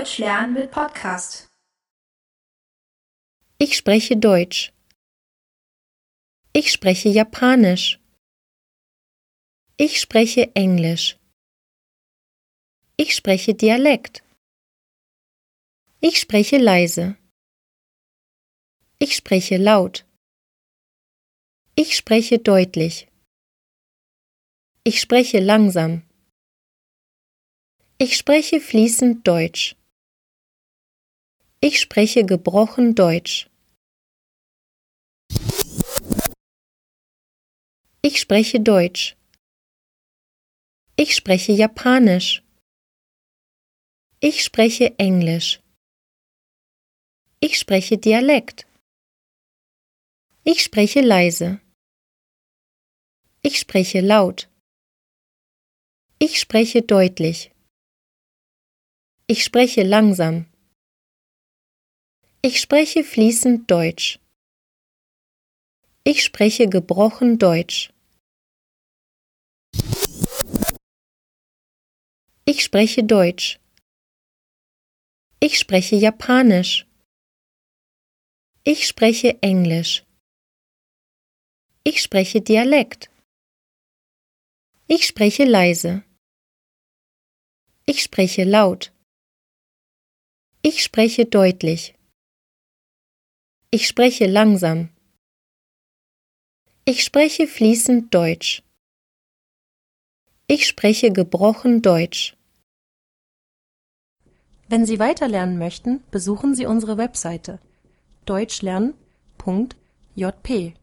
Deutsch lernen mit Podcast. Ich spreche Deutsch. Ich spreche Japanisch. Ich spreche Englisch. Ich spreche Dialekt. Ich spreche leise. Ich spreche laut. Ich spreche deutlich. Ich spreche langsam. Ich spreche fließend Deutsch. Ich spreche gebrochen Deutsch. Ich spreche Deutsch. Ich spreche Japanisch. Ich spreche Englisch. Ich spreche Dialekt. Ich spreche leise. Ich spreche laut. Ich spreche deutlich. Ich spreche langsam. Ich spreche fließend Deutsch. Ich spreche gebrochen Deutsch. Ich spreche Deutsch. Ich spreche Japanisch. Ich spreche Englisch. Ich spreche Dialekt. Ich spreche leise. Ich spreche laut. Ich spreche deutlich. Ich spreche langsam. Ich spreche fließend Deutsch. Ich spreche gebrochen Deutsch. Wenn Sie weiterlernen möchten, besuchen Sie unsere Webseite deutschlernen.jp